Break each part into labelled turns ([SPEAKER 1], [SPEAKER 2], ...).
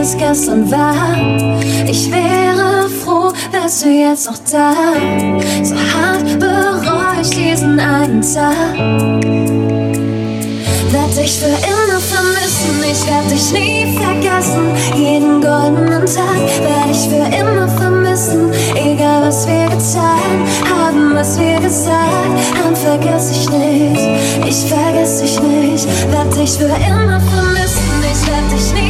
[SPEAKER 1] Gestern war. Ich wäre froh, wärst du jetzt noch da. So hart bereue ich diesen einen Tag. Werd dich für immer vermissen, ich werd dich nie vergessen. Jeden goldenen Tag werd ich für immer vermissen. Egal was wir getan haben, was wir gesagt haben, vergess ich nicht. Ich vergess dich nicht, werd dich für immer vermissen, ich werd dich nie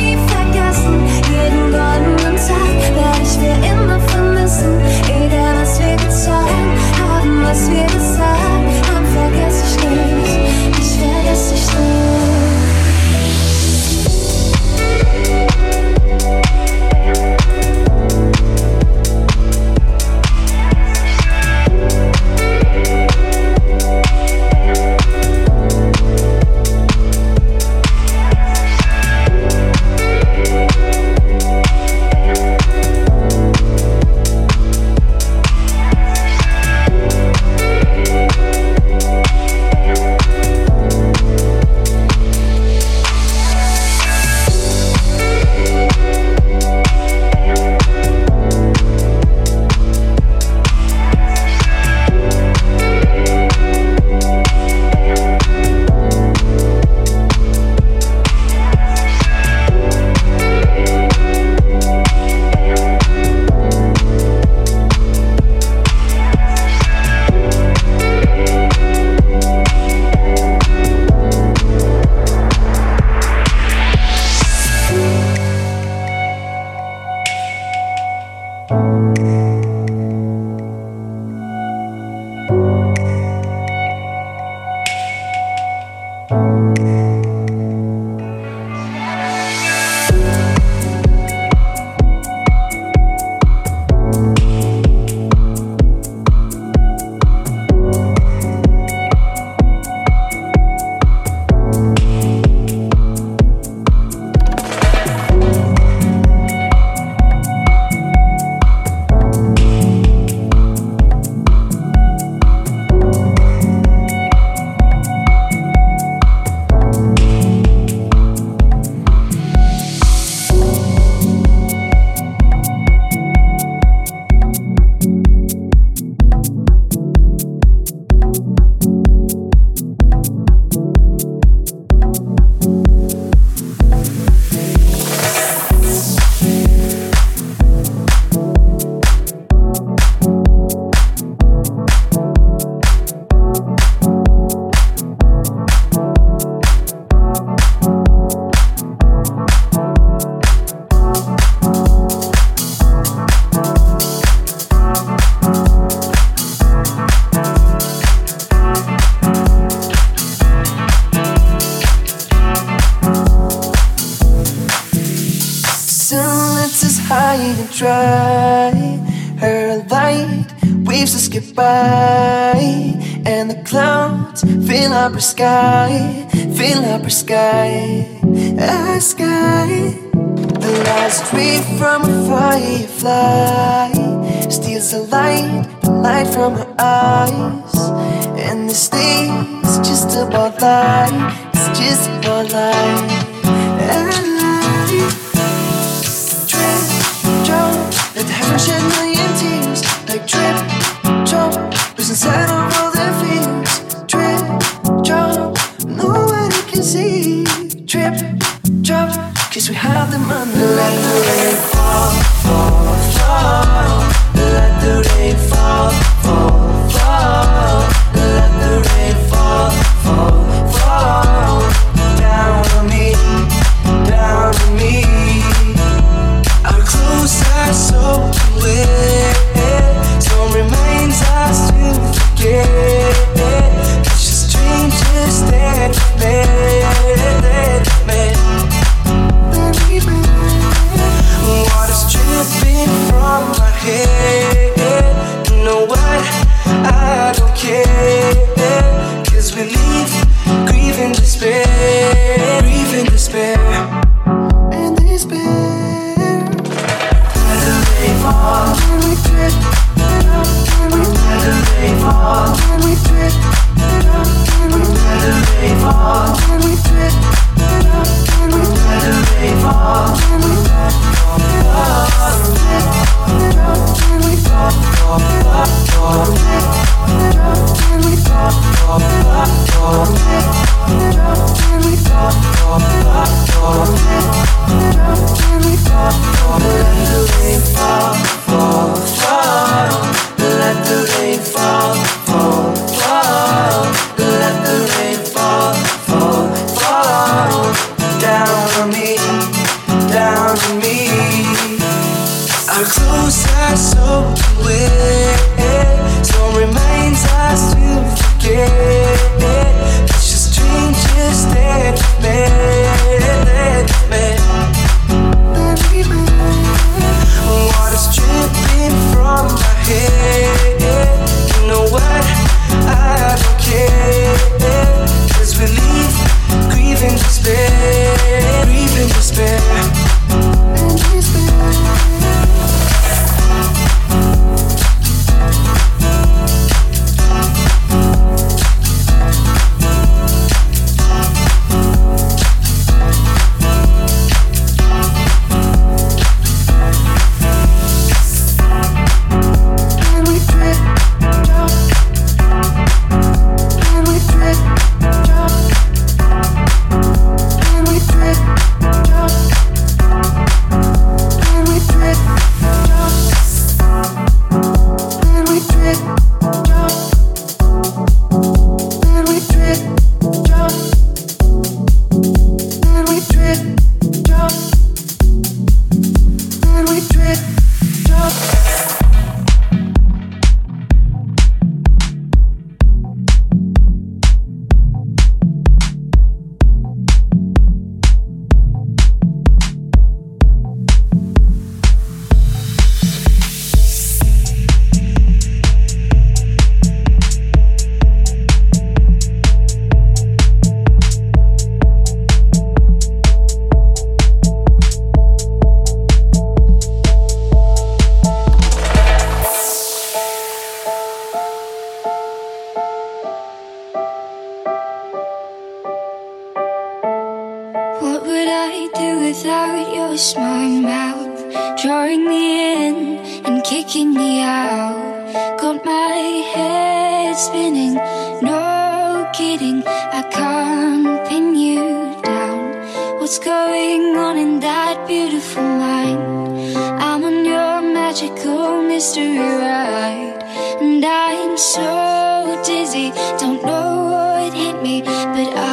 [SPEAKER 1] haben, was wir gesagt haben, vergesse ich nicht. Ich vergesse dich nicht.
[SPEAKER 2] sky, fill up our sky, our sky. The last ray from a firefly steals the light, the light from a. and
[SPEAKER 3] kicking me out. Got my head spinning, no kidding, I can't pin you down. What's going on in that beautiful mind? I'm on your magical mystery ride, and I'm so dizzy, don't know what hit me, but I.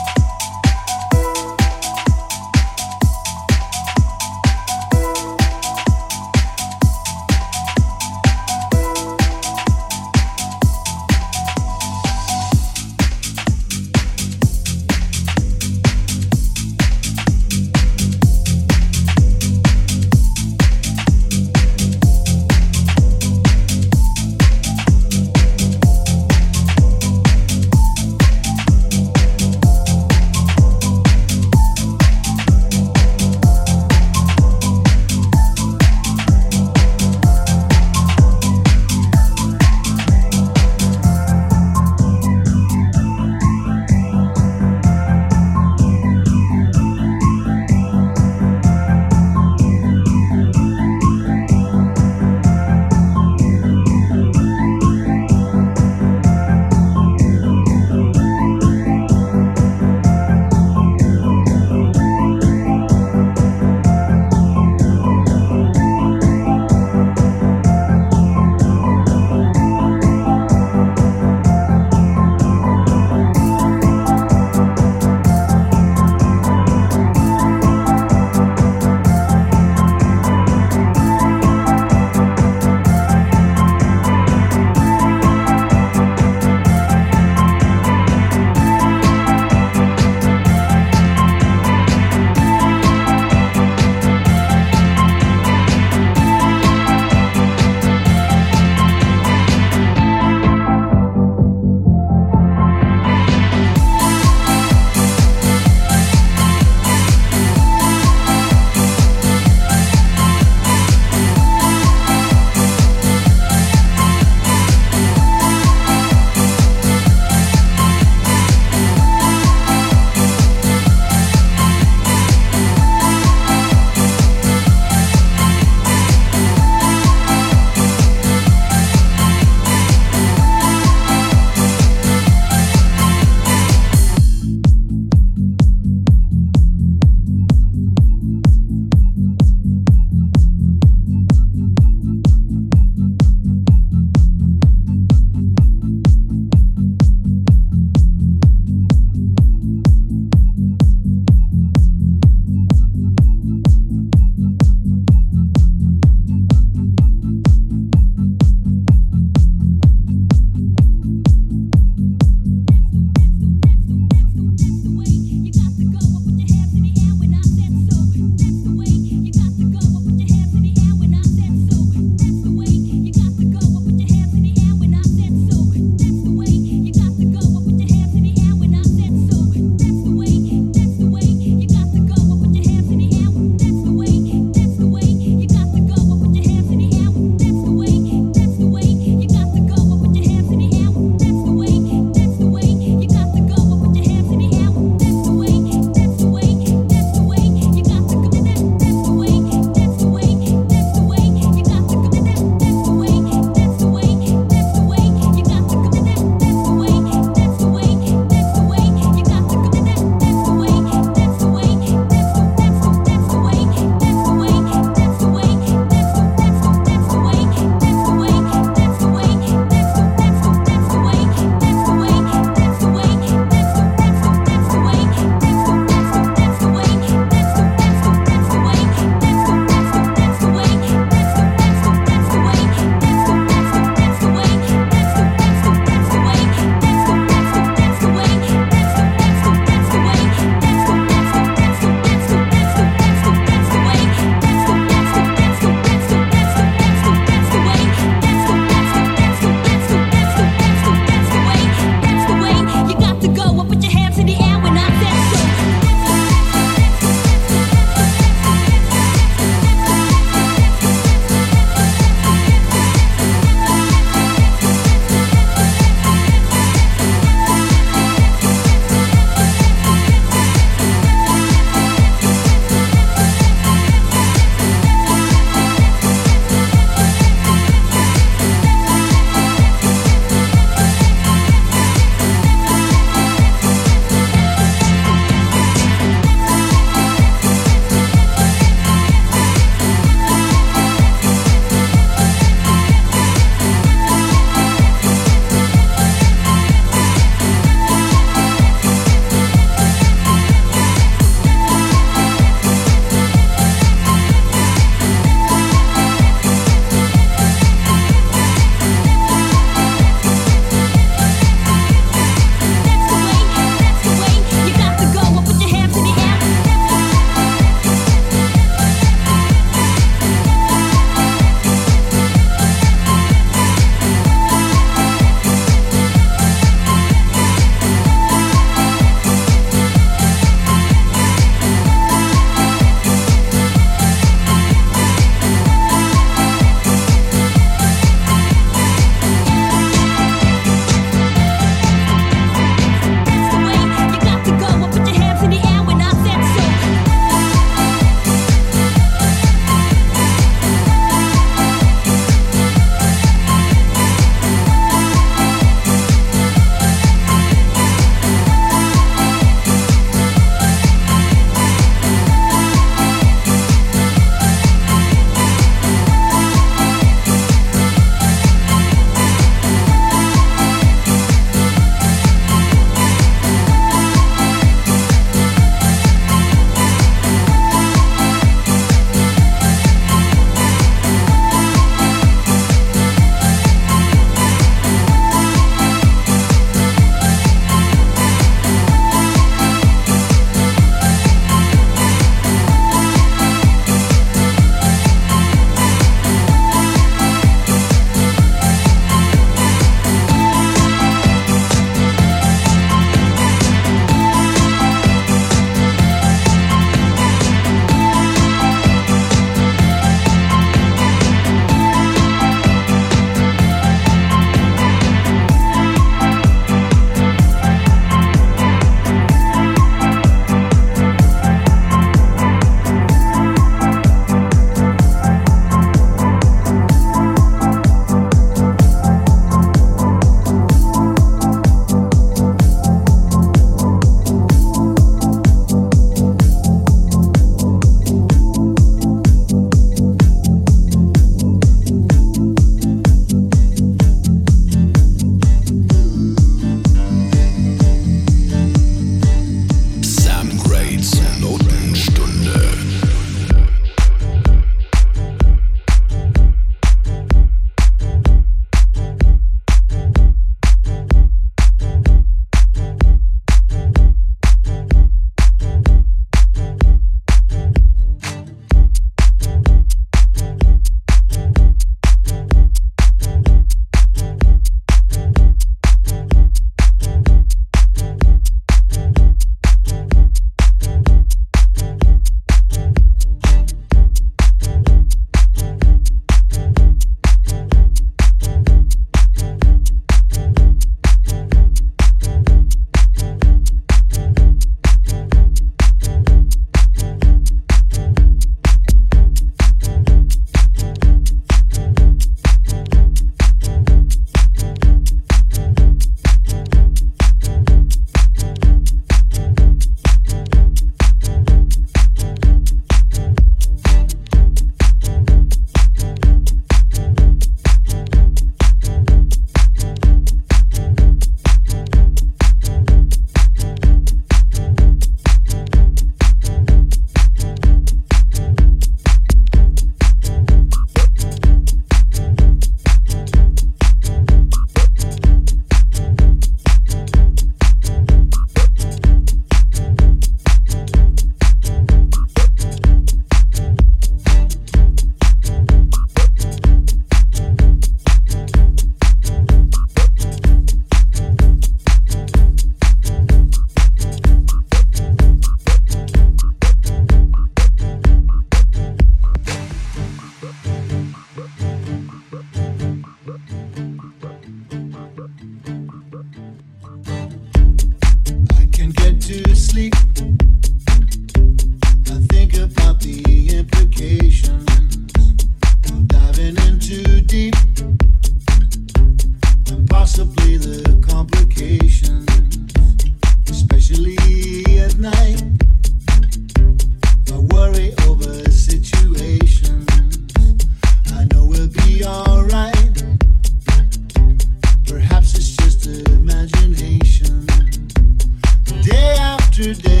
[SPEAKER 4] Many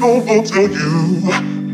[SPEAKER 4] people will tell you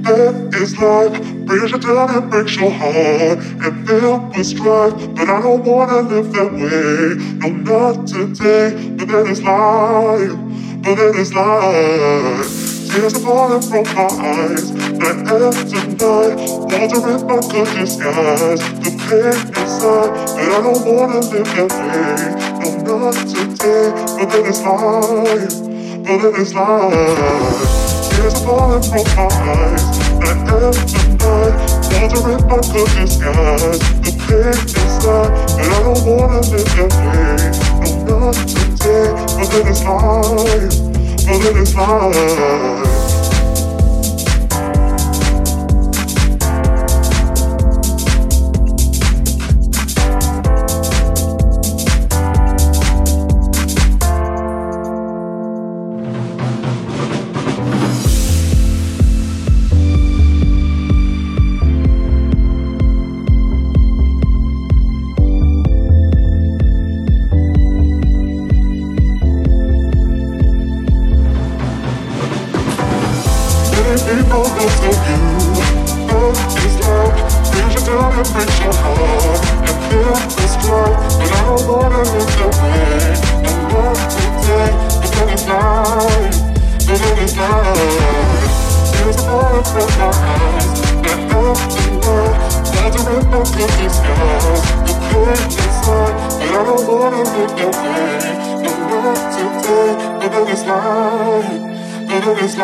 [SPEAKER 4] that it's life
[SPEAKER 5] brings you down and breaks your heart and feel the strife. But I don't wanna live that way. No, not today. But that is life. But that is life. Tears are falling from my eyes. Night after night, wandering my good disguise. The pain inside, but I don't wanna live that way. No, not today. But that is life. But that is life. Tears are falling from my eyes. Night after night, wandering my good disguise. The pain inside, but I don't wanna live that way. No, not today. But is life. But is life. People you. Love you breaks your heart. And. But I don't wanna live that way. And love today. But then it's life. But then it's life. Tears are falling from my eyes. Night night. Pain inside. But I don't wanna live that way. And love today. But then it's life. But then it's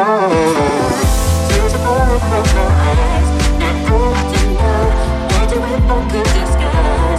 [SPEAKER 5] life. Tears are falling from my eyes. Night after night. Wandering my good disguise.